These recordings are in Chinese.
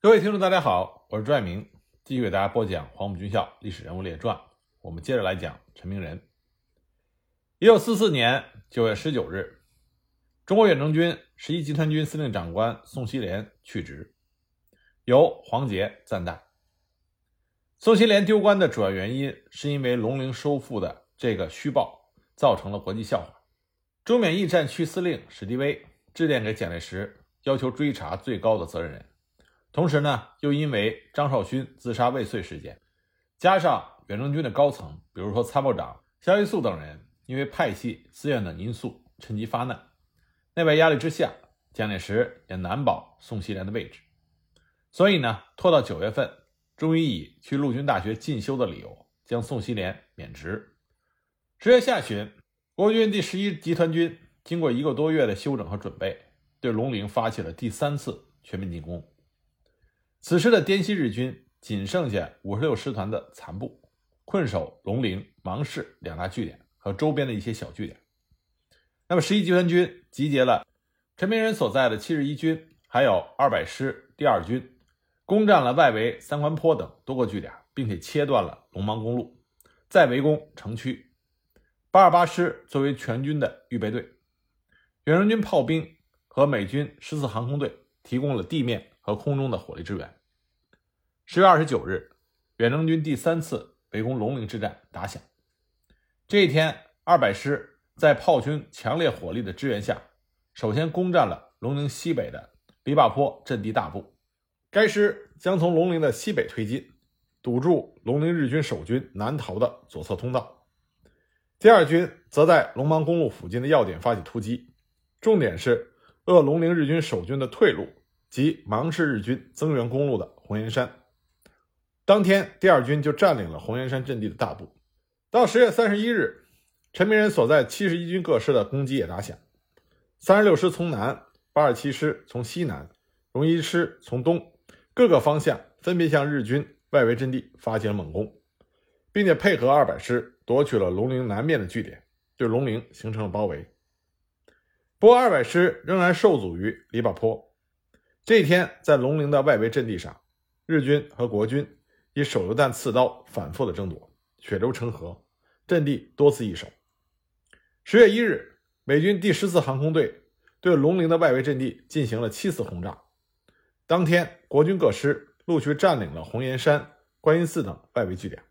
各位听众，大家好，我是朱爱明，继续给大家播讲《黄埔军校历史人物列传》。我们接着来讲陈明仁。一九四四年九月十九日，中国远征军十一集团军司令长官宋希濂去职，由黄杰暂代。宋希濂丢官的主要原因，是因为龙陵收复的这个虚报造成了国际笑话。中缅驿战区司令史迪威致电给蒋介石，要求追查最高的责任人。同时呢，又因为张绍勋自杀未遂事件，加上远征军的高层，比如说参谋长萧一素等人，因为派系、私怨等因素，趁机发难。内外压力之下，蒋介石也难保宋希濂的位置，所以呢，拖到九月份，终于以去陆军大学进修的理由，将宋希濂免职。十月下旬，国军第十一集团军经过一个多月的休整和准备，对龙陵发起了第三次全面进攻。此时的滇西日军仅剩下五十六师团的残部，困守龙陵、芒市两大据点和周边的一些小据点。那么，十一集团军集结了陈明仁所在的七十一军，还有二百师第二军，攻占了外围三环坡等多个据点，并且切断了龙芒公路，再围攻城区。八二八师作为全军的预备队，远征军炮兵和美军十四航空队提供了地面。和空中的火力支援。十月二十九日，远征军第三次围攻龙陵之战打响。这一天，二百师在炮军强烈火力的支援下，首先攻占了龙陵西北的篱笆坡阵地大部。该师将从龙陵的西北推进，堵住龙陵日军守军南逃的左侧通道。第二军则在龙芒公路附近的要点发起突击，重点是扼龙陵日军守军的退路。及芒市日军增援公路的红岩山，当天第二军就占领了红岩山阵地的大部。到十月三十一日，陈明仁所在七十一军各师的攻击也打响。三十六师从南，八十七师从西南，荣一师从东，各个方向分别向日军外围阵地发起了猛攻，并且配合二百师夺取了龙陵南面的据点，对龙陵形成了包围。不过，二百师仍然受阻于篱笆坡。这一天，在龙陵的外围阵地上，日军和国军以手榴弹刺刀反复的争夺，血流成河，阵地多次易手。十月一日，美军第十四航空队对龙陵的外围阵地进行了七次轰炸。当天，国军各师陆续占领了红岩山、观音寺等外围据点。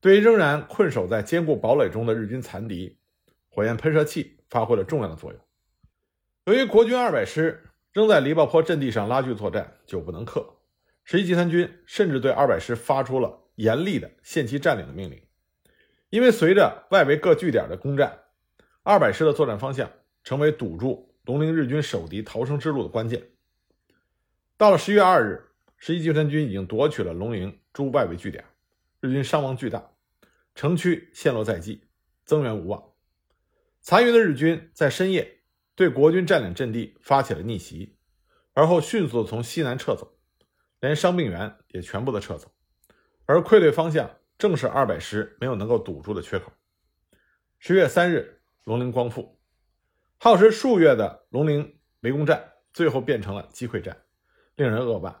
对于仍然困守在坚固堡垒中的日军残敌，火焰喷射器发挥了重要的作用。由于国军二百师。仍在篱笆坡阵地上拉锯作战，久不能克。十一集团军甚至对二百师发出了严厉的限期占领的命令。因为随着外围各据点的攻占，二百师的作战方向成为堵住龙陵日军守敌逃生之路的关键。到了十月二日，十一集团军已经夺取了龙陵诸外围据点，日军伤亡巨大，城区陷落在即，增援无望。残余的日军在深夜。对国军占领阵地发起了逆袭，而后迅速从西南撤走，连伤病员也全部的撤走，而溃退方向正是二百师没有能够堵住的缺口。十月三日，龙陵光复，耗时数月的龙陵围攻战最后变成了击溃战，令人扼腕。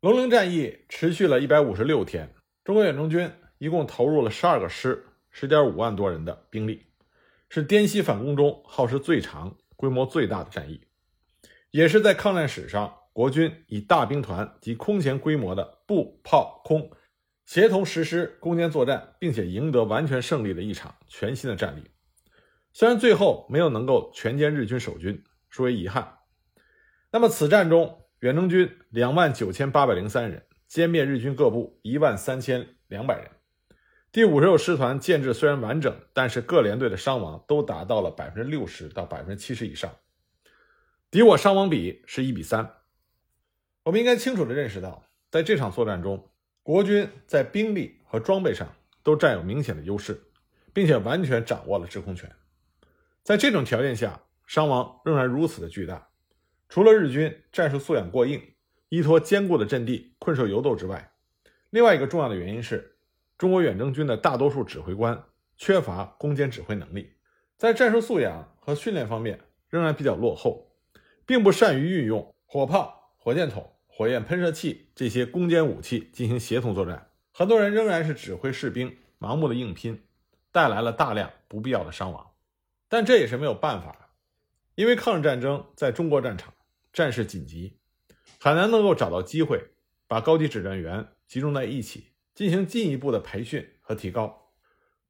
龙陵战役持续了一百五十六天，中国远征军一共投入了十二个师，十点五万多人的兵力。是滇西反攻中耗时最长、规模最大的战役，也是在抗战史上国军以大兵团及空前规模的步炮空协同实施攻坚作战，并且赢得完全胜利的一场全新的战例。虽然最后没有能够全歼日军守军，殊为遗憾。那么此战中，远征军两万九千八百零三人歼灭日军各部一万三千两百人。第五十六师团建制虽然完整，但是各连队的伤亡都达到了百分之六十到百分之七十以上，敌我伤亡比是一比三。我们应该清楚地认识到，在这场作战中，国军在兵力和装备上都占有明显的优势，并且完全掌握了制空权。在这种条件下，伤亡仍然如此的巨大，除了日军战术素养过硬、依托坚固的阵地困兽犹斗之外，另外一个重要的原因是。中国远征军的大多数指挥官缺乏攻坚指挥能力，在战术素养和训练方面仍然比较落后，并不善于运用火炮、火箭筒火焰喷射器这些攻坚武器进行协同作战，很多人仍然是指挥士兵盲目的硬拼，带来了大量不必要的伤亡。但这也是没有办法的，因为抗日战争在中国战场战事紧急，很难能够找到机会把高级指战员集中在一起进行进一步的培训和提高。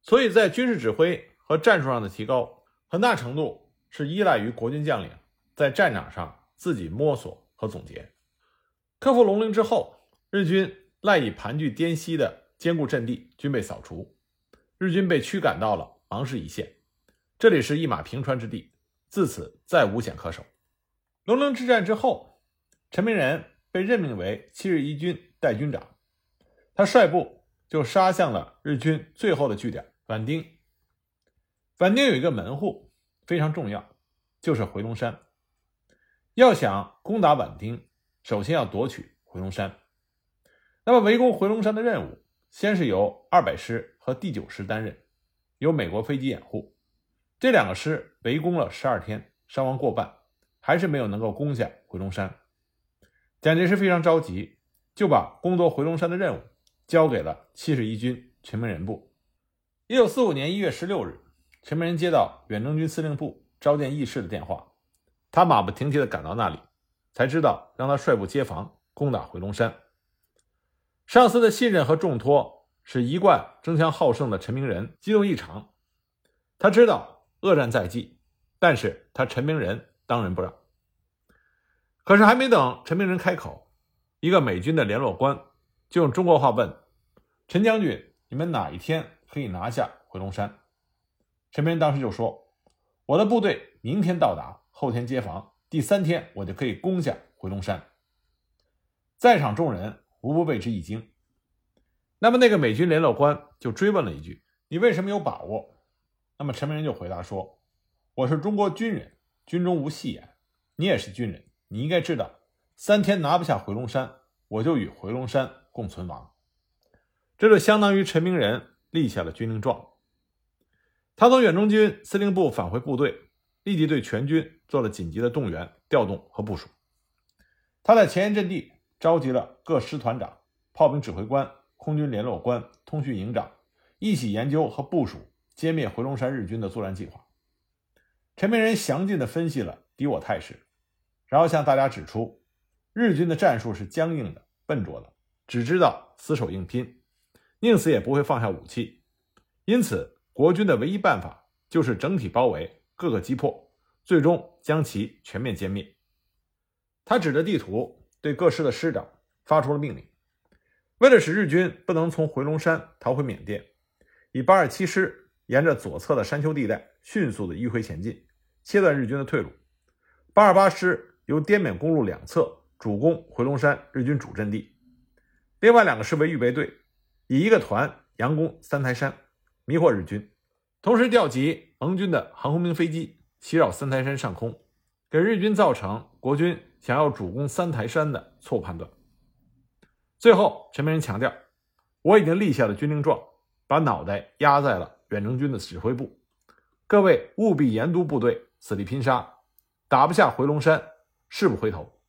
所以在军事指挥和战术上的提高，很大程度是依赖于国军将领在战场上自己摸索和总结。克服龙陵之后，日军赖以盘踞滇西的坚固阵地均被扫除，日军被驱赶到了芒市一线。这里是一马平川之地，自此再无险可守。龙陵之战之后，陈明仁被任命为七日一军代军长，他率部就杀向了日军最后的据点畹町。畹町有一个门户非常重要，就是回龙山。要想攻打畹町，首先要夺取回龙山。那么围攻回龙山的任务，先是由二百师和第九师担任，由美国飞机掩护。这两个师围攻了十二天，伤亡过半，还是没有能够攻下回龙山。蒋介石非常着急，就把攻夺回龙山的任务交给了七十一军陈明仁部。一九四五年一月十六日，陈明仁接到远征军司令部召见议事的电话，他马不停蹄地赶到那里，才知道让他率部接防攻打回龙山。上司的信任和重托，使一贯争强好胜的陈明仁激动异常。他知道。恶战在即，但是他陈明仁当仁不让。可是还没等陈明仁开口，一个美军的联络官就用中国话问：“陈将军，你们哪一天可以拿下回龙山？”陈明仁当时就说：“我的部队明天到达，后天接防，第三天我就可以攻下回龙山。”在场众人无不为之一惊。那么那个美军联络官就追问了一句：“你为什么有把握？”那么陈明仁就回答说：“我是中国军人，军中无戏言。你也是军人，你应该知道，三天拿不下回龙山，我就与回龙山共存亡。”这就相当于陈明仁立下了军令状。他从远征军司令部返回部队，立即对全军做了紧急的动员、调动和部署。他在前沿阵地召集了各师团长、炮兵指挥官、空军联络官、通讯营长，一起研究和部署。歼灭回龙山日军的作战计划，陈明仁详尽地分析了敌我态势，然后向大家指出，日军的战术是僵硬的、笨拙的，只知道死守硬拼，宁死也不会放下武器。因此，国军的唯一办法就是整体包围，各个击破，最终将其全面歼灭。他指着地图对各师的师长发出了命令：为了使日军不能从回龙山逃回缅甸，以八二七师。沿着左侧的山丘地带迅速的迂回前进，切断日军的退路。八二八师由滇缅公路两侧主攻回龙山日军主阵地，另外两个师为预备队，以一个团佯攻三台山，迷惑日军，同时调集盟军的航空兵飞机袭扰三台山上空，给日军造成国军想要主攻三台山的错误判断。最后，陈明仁强调：“我已经立下了军令状，把脑袋压在了。”远征军的指挥部，各位务必严督部队，死力拼杀，打不下回龙山，誓不回头。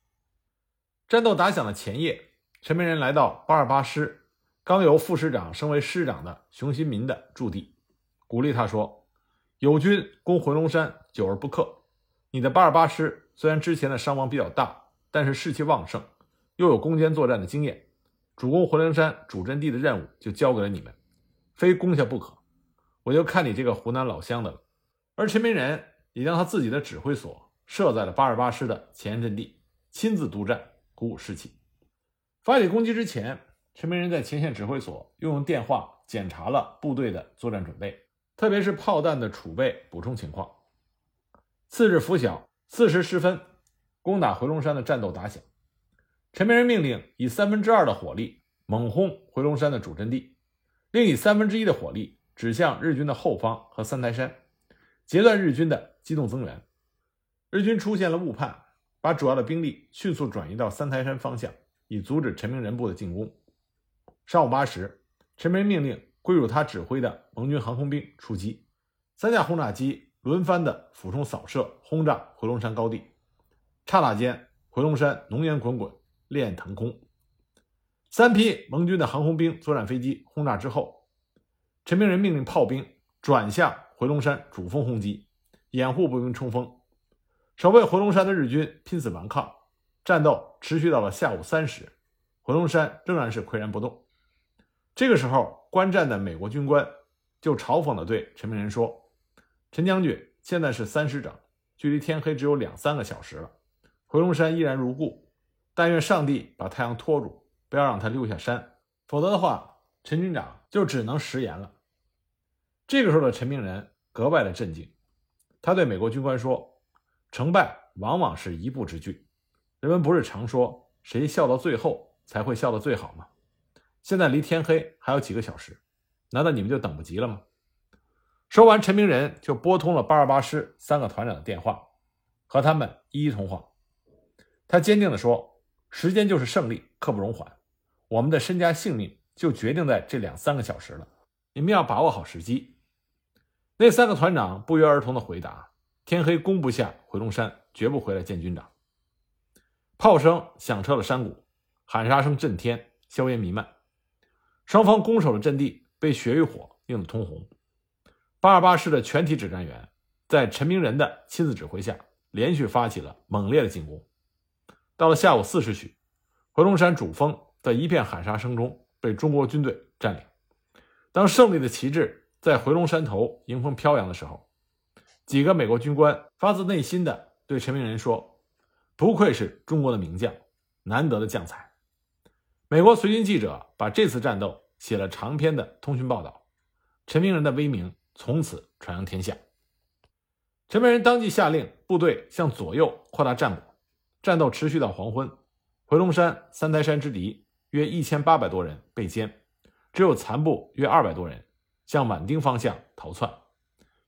战斗打响的前夜，陈明仁来到八二八师刚由副师长升为师长的熊新民的驻地，鼓励他说：“友军攻回龙山久而不克，你的八二八师虽然之前的伤亡比较大，但是士气旺盛，又有攻坚作战的经验，主攻回龙山主阵地的任务就交给了你们，非攻下不可。”我就看你这个湖南老乡的了。而陈明仁也将他自己的指挥所设在了八二八师的前沿阵地，亲自督战，鼓舞士气。发起攻击之前，陈明仁在前线指挥所又用电话检查了部队的作战准备，特别是炮弹的储备补充情况。次日拂晓四时十分，攻打回龙山的战斗打响。陈明仁命令以三分之二的火力猛轰回龙山的主阵地，另以三分之一的火力。指向日军的后方和三台山，截断日军的机动增援。日军出现了误判，把主要的兵力迅速转移到三台山方向，以阻止陈明仁部的进攻。上午八时，陈明仁命令归入他指挥的盟军航空兵出击，三架轰炸机轮番的俯冲扫射轰炸回龙山高地。刹那间，回龙山浓烟滚滚，烈焰腾空。三批盟军的航空兵作战飞机轰炸之后，陈明仁命令炮兵转向回龙山主峰轰击，掩护步兵冲锋。守卫回龙山的日军拼死顽抗，战斗持续到了下午三时，回龙山仍然是岿然不动。这个时候，观战的美国军官就嘲讽地对陈明仁说：“陈将军，现在是三时整，距离天黑只有两三个小时了，回龙山依然如故。但愿上帝把太阳拖住，不要让他溜下山，否则的话，陈军长就只能食言了。”这个时候的陈明仁格外的镇静，他对美国军官说：“成败往往是一步之距，人们不是常说谁笑到最后才会笑得最好吗？”现在离天黑还有几个小时，难道你们就等不及了吗？说完，陈明仁就拨通了八二八师三个团长的电话，和他们一一通话。他坚定地说：“时间就是胜利，刻不容缓。我们的身家性命就决定在这两三个小时了，你们要把握好时机。”那三个团长不约而同地回答：“天黑攻不下回龙山，绝不回来见军长。”炮声响彻了山谷，喊杀声震天，硝烟弥漫。双方攻守的阵地被血与火映得通红。八二八师的全体指战员在陈明仁的亲自指挥下，连续发起了猛烈的进攻。到了下午四时许，回龙山主峰在一片喊杀声中被中国军队占领。当胜利的旗帜在回龙山头迎风飘扬的时候，几个美国军官发自内心的对陈明仁说：“不愧是中国的名将，难得的将才。”美国随军记者把这次战斗写了长篇的通讯报道，陈明仁的威名从此传扬天下。陈明仁当即下令部队向左右扩大战果，战斗持续到黄昏。回龙山三台山之敌约一千八百多人被歼，只有残部约二百多人向宛丁方向逃窜，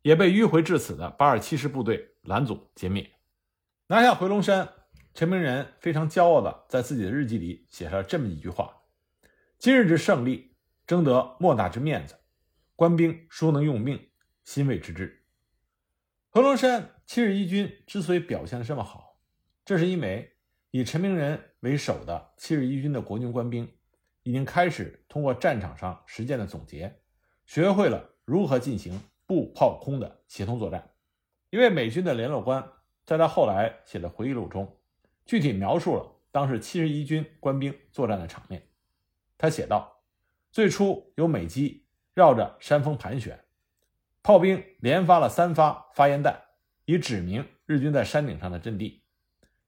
也被迂回至此的八二七师部队拦阻歼灭，拿下回龙山。陈明仁非常骄傲地在自己的日记里写下了这么一句话：“今日之胜利，争得莫大之面子，官兵殊能用命，欣慰之至。”何龙山七十一军之所以表现的这么好，这是因为以陈明仁为首的七十一军的国军官兵已经开始通过战场上实践的总结，学会了如何进行步炮空的协同作战。一位美军的联络官在他后来写的回忆录中。具体描述了当时七十一军官兵作战的场面。他写道：“最初有美机绕着山峰盘旋，炮兵连发了三发发烟弹，以指明日军在山顶上的阵地。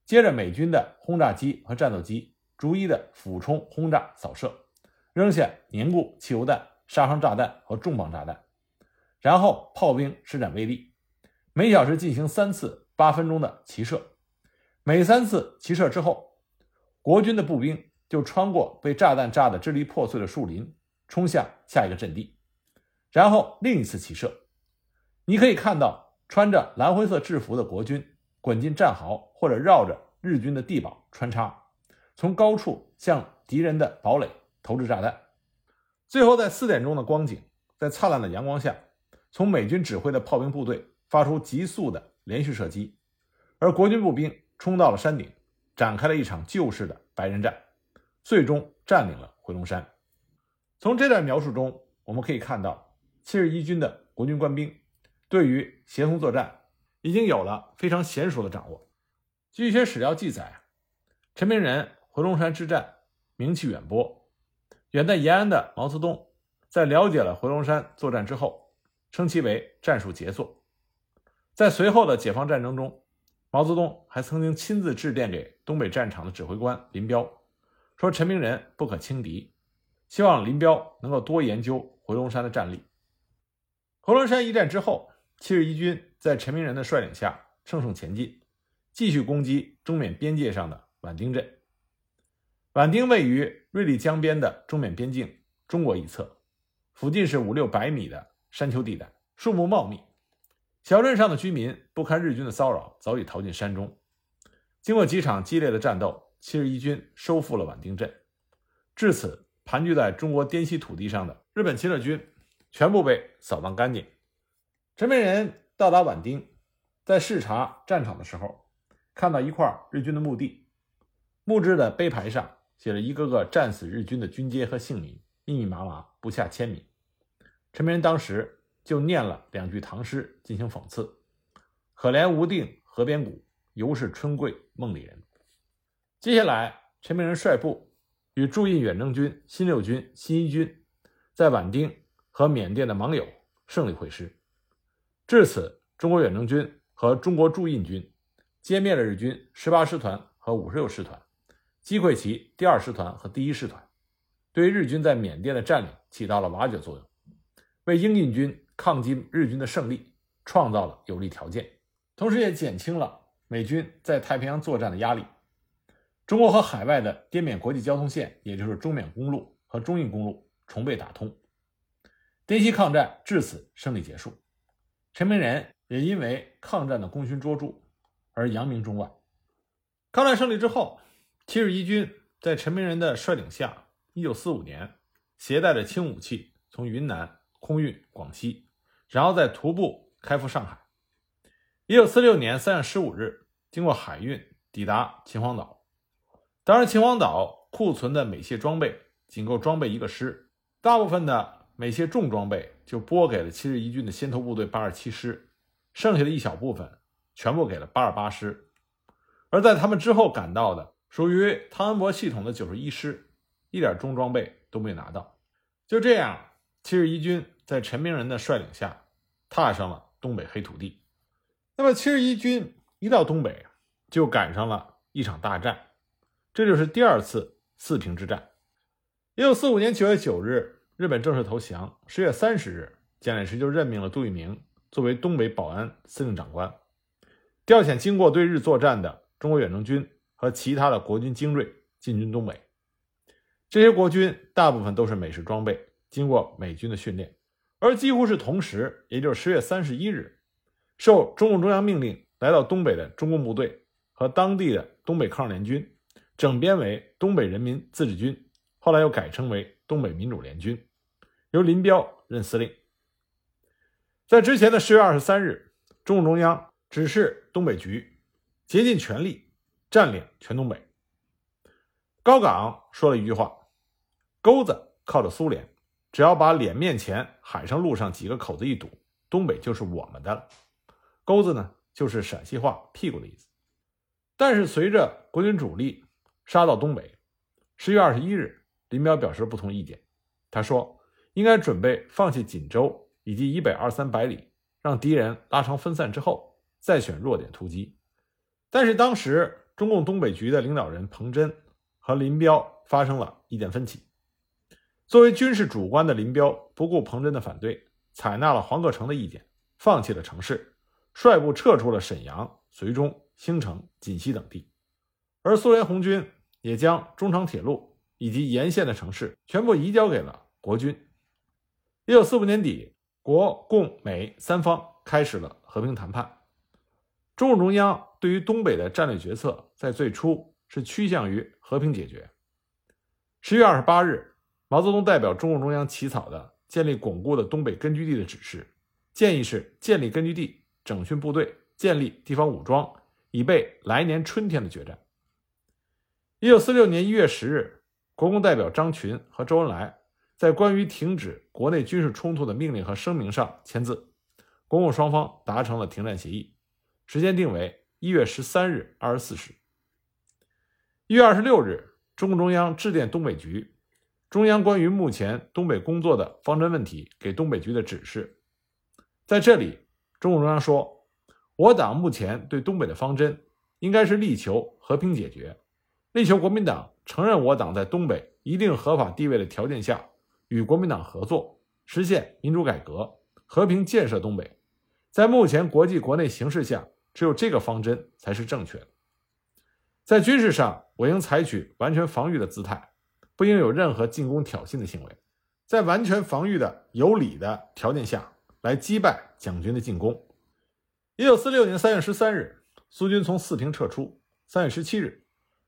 接着，美军的轰炸机和战斗机逐一的俯冲轰炸扫射，扔下凝固汽油弹、杀伤炸弹和重磅炸弹。然后，炮兵施展威力，每小时进行三次八分钟的齐射。”每三次齐射之后，国军的步兵就穿过被炸弹炸得支离破碎的树林，冲向下一个阵地，然后另一次齐射。你可以看到穿着蓝灰色制服的国军滚进战壕，或者绕着日军的地堡穿插，从高处向敌人的堡垒投掷炸弹。最后，在四点钟的光景，在灿烂的阳光下，从美军指挥的炮兵部队发出急速的连续射击，而国军步兵。冲到了山顶，展开了一场旧式的白刃战，最终占领了回龙山。从这段描述中，我们可以看到七十一军的国军官兵对于协同作战已经有了非常娴熟的掌握。据一些史料记载，陈明仁回龙山之战名气远播，远在延安的毛泽东在了解了回龙山作战之后，称其为战术杰作。在随后的解放战争中。毛泽东还曾经亲自致电给东北战场的指挥官林彪，说陈明仁不可轻敌，希望林彪能够多研究回龙山的战例。回龙山一战之后，七十一军在陈明仁的率领下乘胜前进，继续攻击中缅边界上的宛丁镇。宛丁位于瑞丽江边的中缅边境中国一侧，附近是五六百米的山丘地带，树木茂密。小镇上的居民不堪日军的骚扰，早已逃进山中。经过几场激烈的战斗，七十一军收复了宛丁镇。至此，盘踞在中国滇西土地上的日本侵略军全部被扫荡干净。陈明仁到达宛丁，在视察战场的时候，看到一块日军的墓地，木质的碑牌上写着一个个战死日军的军阶和姓名，密密麻麻，不下千名。陈明仁当时就念了两句唐诗进行讽刺：“可怜无定河边骨，犹是春桂梦里人。”接下来，陈明仁率部与驻印远征军新六军、新一军在畹町和缅甸的盟友胜利会师。至此，中国远征军和中国驻印军歼灭了日军十八师团和五十六师团。击溃其第二师团和第一师团，对日军在缅甸的占领起到了瓦解作用，为英印军抗击日军的胜利创造了有利条件，同时也减轻了美军在太平洋作战的压力。中国和海外的滇缅国际交通线，也就是中缅公路和中印公路重被打通，滇西抗战至此胜利结束。陈明仁也因为抗战的功勋卓著而扬名中外。抗战胜利之后。七十一军在陈明仁的率领下，一九四五年携带着轻武器从云南空运广西，然后再徒步开赴上海。一九四六年三月十五日，经过海运抵达秦皇岛。当然，秦皇岛库存的美械装备仅够装备一个师，大部分的美械重装备就拨给了七十一军的先头部队八十七师，剩下的一小部分全部给了八十八师。而在他们之后赶到的。属于汤恩伯系统的九十一师，一点重装备都没有拿到。就这样，七十一军在陈明仁的率领下，踏上了东北黑土地。那么，七十一军一到东北，就赶上了一场大战，这就是第二次四平之战。一九四五年九月九日，日本正式投降。十月三十日，蒋介石就任命了杜聿明作为东北保安司令长官，调遣经过对日作战的中国远征军。和其他的国军精锐进军东北，这些国军大部分都是美式装备，经过美军的训练，而几乎是同时，也就是十月三十一日，受中共中央命令来到东北的中共部队和当地的东北抗日联军，整编为东北人民自治军，后来又改称为东北民主联军，由林彪任司令。在之前的十月二十三日，中共中央指示东北局竭尽全力。占领全东北。高岗说了一句话：“钩子靠着苏联，只要把脸面前海上路上几个口子一堵，东北就是我们的了。”钩子呢，就是陕西话“屁股”的意思。但是随着国军主力杀到东北，十月二十一日，林彪表示不同意见。他说：“应该准备放弃锦州以及以北二三百里，让敌人拉长分散之后，再选弱点突击。”但是当时。中共东北局的领导人彭真和林彪发生了意见分歧。作为军事主官的林彪不顾彭真的反对，采纳了黄克诚的意见，放弃了城市，率部撤出了沈阳、绥中、兴城、锦西等地。而苏联红军也将中长铁路以及沿线的城市全部移交给了国军。一九四五年底，国共美三方开始了和平谈判。中共中央对于东北的战略决策，在最初是趋向于和平解决。十月二十八日，毛泽东代表中共中央起草的建立巩固的东北根据地的指示，建议是建立根据地、整训部队、建立地方武装，以备来年春天的决战。一九四六年一月十日，国共代表张群和周恩来在关于停止国内军事冲突的命令和声明上签字，国共双方达成了停战协议。时间定为一月十三日二十四时。一月二十六日，中共中央致电东北局，中央关于目前东北工作的方针问题给东北局的指示。在这里，中共中央说，我党目前对东北的方针应该是力求和平解决，力求国民党承认我党在东北一定合法地位的条件下，与国民党合作，实现民主改革，和平建设东北。在目前国际国内形势下。只有这个方针才是正确的。在军事上，我应采取完全防御的姿态，不应有任何进攻挑衅的行为，在完全防御的有理的条件下来击败蒋军的进攻。一九四六年三月十三日，苏军从四平撤出。三月十七日，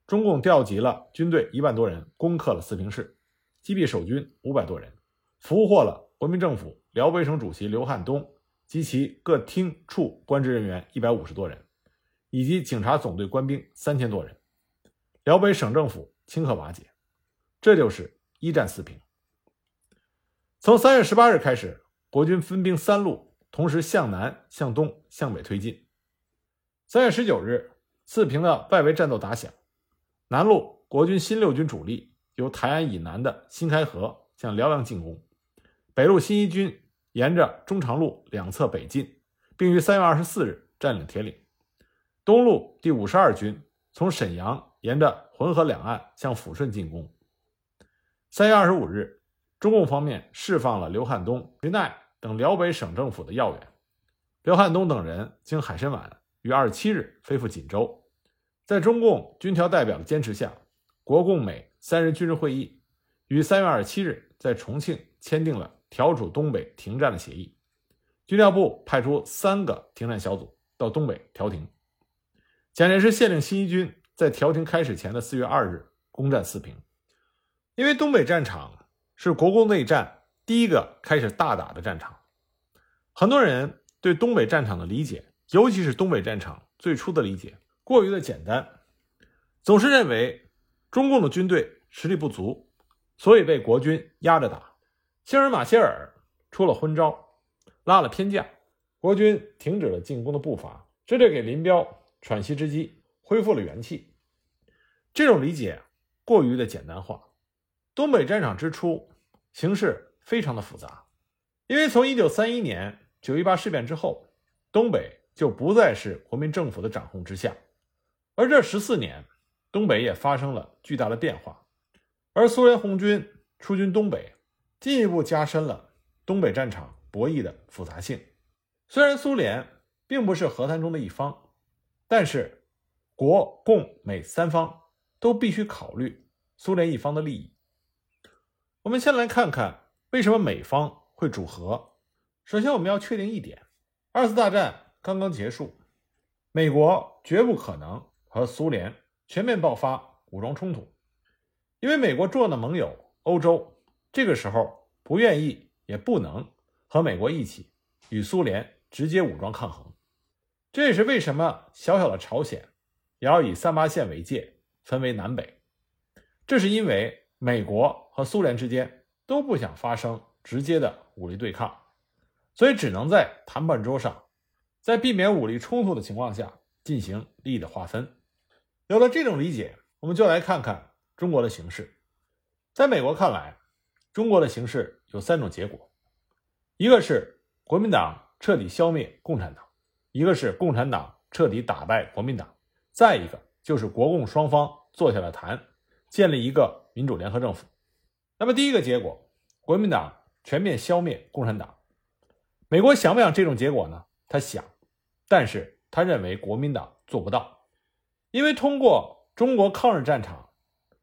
中共调集了军队一万多人，攻克了四平市，击毙守军五百多人，俘获了国民政府辽北省主席刘汉东。及其各厅处官职人员一百五十多人，以及警察总队官兵三千多人。辽北省政府顷刻瓦解。这就是一战四平。从三月十八日开始，国军分兵三路，同时向南、向东、向北推进。三月十九日，四平的外围战斗打响，南路国军新六军主力由台安以南的新开河向辽阳进攻，北路新一军沿着中长路两侧北进，并于三月二十四日占领铁岭。东路第五十二军从沈阳沿着浑河两岸向抚顺进攻。三月二十五日，中共方面释放了刘汉东、徐奈等辽北省政府的要员。刘汉东等人经海参崴，于二十七日飞赴锦州。在中共军调代表的坚持下，国共美三人军事会议于三月二十七日在重庆签订了调处东北停战的协议。军调部派出三个停战小组到东北调停。蒋介石限令新一军在调停开始前的四月二日攻占四平。因为东北战场是国共内战第一个开始大打的战场，很多人对东北战场的理解，尤其是东北战场最初的理解，过于的简单，总是认为中共的军队实力不足，所以被国军压着打。希尔马歇尔出了昏招，拉了偏架，国军停止了进攻的步伐，这就给林彪喘息之机，恢复了元气。这种理解过于的简单化。东北战场之初，形势非常的复杂，因为从一九三一年九一八事变之后，东北就不再是国民政府的掌控之下，而这十四年，东北也发生了巨大的变化，而苏联红军出军东北，进一步加深了东北战场博弈的复杂性。虽然苏联并不是和谈中的一方，但是国共美三方都必须考虑苏联一方的利益。我们先来看看为什么美方会主和。首先，我们要确定一点：二次大战刚刚结束，美国绝不可能和苏联全面爆发武装冲突，因为美国重要的盟友欧洲这个时候不愿意也不能和美国一起与苏联直接武装抗衡。这也是为什么小小的朝鲜也要以三八线为界，分为南北。这是因为。美国和苏联之间都不想发生直接的武力对抗，所以只能在谈判桌上，在避免武力冲突的情况下进行利益的划分。有了这种理解，我们就来看看中国的形势。在美国看来，中国的形势有三种结果：一个是国民党彻底消灭共产党，一个是共产党彻底打败国民党，再一个就是国共双方坐下来谈，建立一个。民主联合政府，那么第一个结果，国民党全面消灭共产党。美国想不想这种结果呢？他想，但是他认为国民党做不到，因为通过中国抗日战场，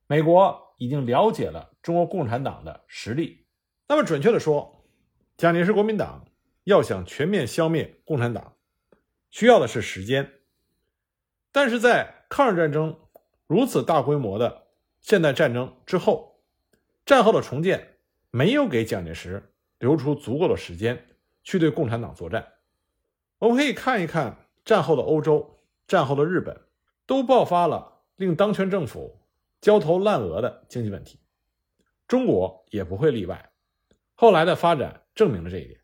美国已经了解了中国共产党的实力。那么准确的说，蒋介石国民党要想全面消灭共产党，需要的是时间。但是在抗日战争如此大规模的。现代战争之后，战后的重建没有给蒋介石留出足够的时间去对共产党作战。我们可以看一看战后的欧洲、战后的日本，都爆发了令当权政府焦头烂额的经济问题，中国也不会例外。后来的发展证明了这一点。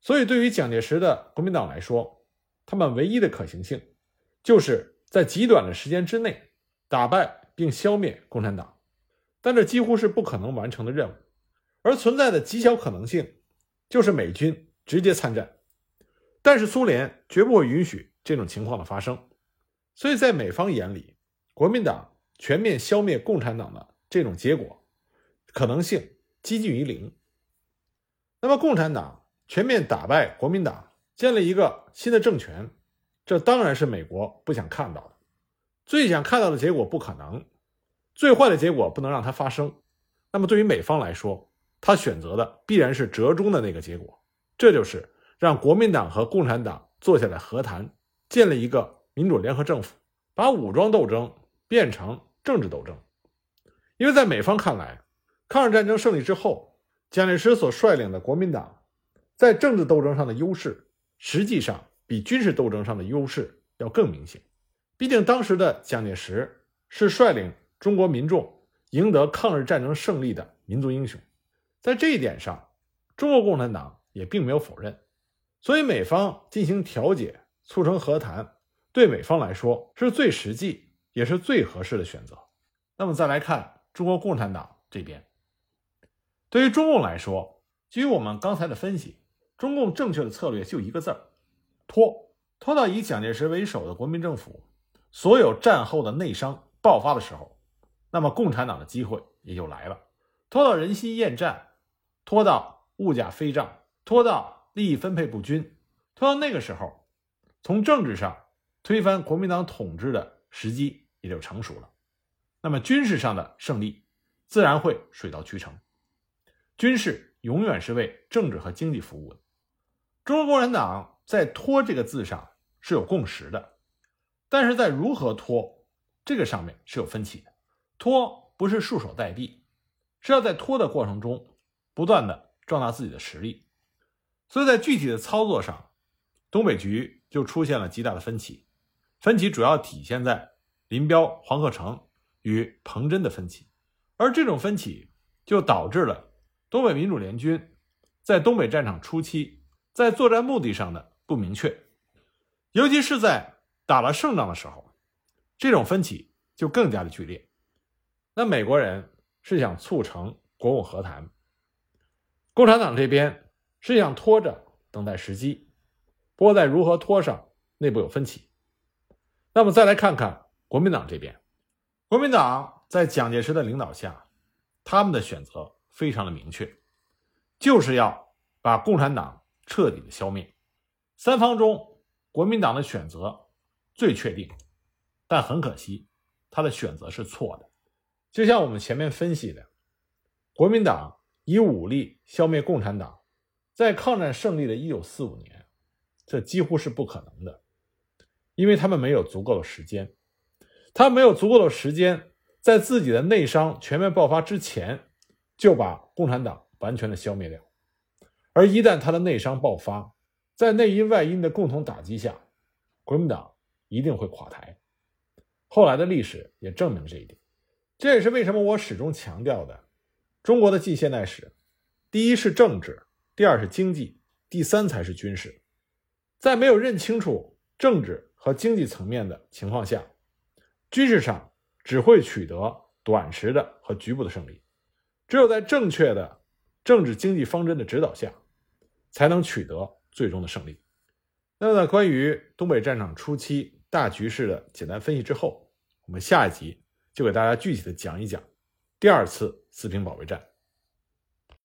所以，对于蒋介石的国民党来说，他们唯一的可行性，就是在极短的时间之内打败。并消灭共产党，但这几乎是不可能完成的任务，而存在的极小可能性就是美军直接参战，但是苏联绝不会允许这种情况的发生，所以在美方眼里，国民党全面消灭共产党的这种结果可能性接近于零。那么，共产党全面打败国民党，建立一个新的政权，这当然是美国不想看到的。最想看到的结果不可能，最坏的结果不能让它发生。那么对于美方来说，他选择的必然是折中的那个结果，这就是让国民党和共产党坐下来和谈，建立一个民主联合政府，把武装斗争变成政治斗争。因为在美方看来，抗日战争胜利之后，蒋介石所率领的国民党在政治斗争上的优势，实际上比军事斗争上的优势要更明显。毕竟当时的蒋介石是率领中国民众赢得抗日战争胜利的民族英雄，在这一点上，中国共产党也并没有否认。所以，美方进行调解、促成和谈，对美方来说是最实际也是最合适的选择。那么，再来看中国共产党这边，对于中共来说，基于我们刚才的分析，中共正确的策略就一个字儿：拖，拖到以蒋介石为首的国民政府所有战后的内伤爆发的时候，那么共产党的机会也就来了。拖到人心厌战，拖到物价飞涨，拖到利益分配不均，拖到那个时候，从政治上推翻国民党统治的时机也就成熟了。那么军事上的胜利自然会水到渠成。军事永远是为政治和经济服务的。中国共产党在“拖”这个字上是有共识的，但是在如何拖这个上面是有分歧的。拖不是束手待毙，是要在拖的过程中不断的壮大自己的实力。所以在具体的操作上，东北局就出现了极大的分歧。分歧主要体现在林彪、黄克诚与彭真的分歧，而这种分歧就导致了东北民主联军在东北战场初期在作战目的上的不明确，尤其是在打了胜仗的时候，这种分歧就更加的剧烈。那美国人是想促成国共和谈，共产党这边是想拖着等待时机，不过在如何拖上内部有分歧。那么再来看看国民党这边，国民党在蒋介石的领导下，他们的选择非常的明确，就是要把共产党彻底的消灭。三方中，国民党的选择最确定，但很可惜，他的选择是错的。就像我们前面分析的，国民党以武力消灭共产党，在抗战胜利的1945年，这几乎是不可能的。因为他们没有足够的时间，他没有足够的时间，在自己的内伤全面爆发之前，就把共产党完全的消灭掉。而一旦他的内伤爆发，在内因外因的共同打击下，国民党一定会垮台。后来的历史也证明这一点。这也是为什么我始终强调的：中国的近现代史，第一是政治，第二是经济，第三才是军事。在没有认清楚政治。和经济层面的情况下，军事上只会取得短时的和局部的胜利。只有在正确的政治经济方针的指导下，才能取得最终的胜利。那么，在关于东北战场初期大局势的简单分析之后，我们下一集就给大家具体的讲一讲第二次四平保卫战。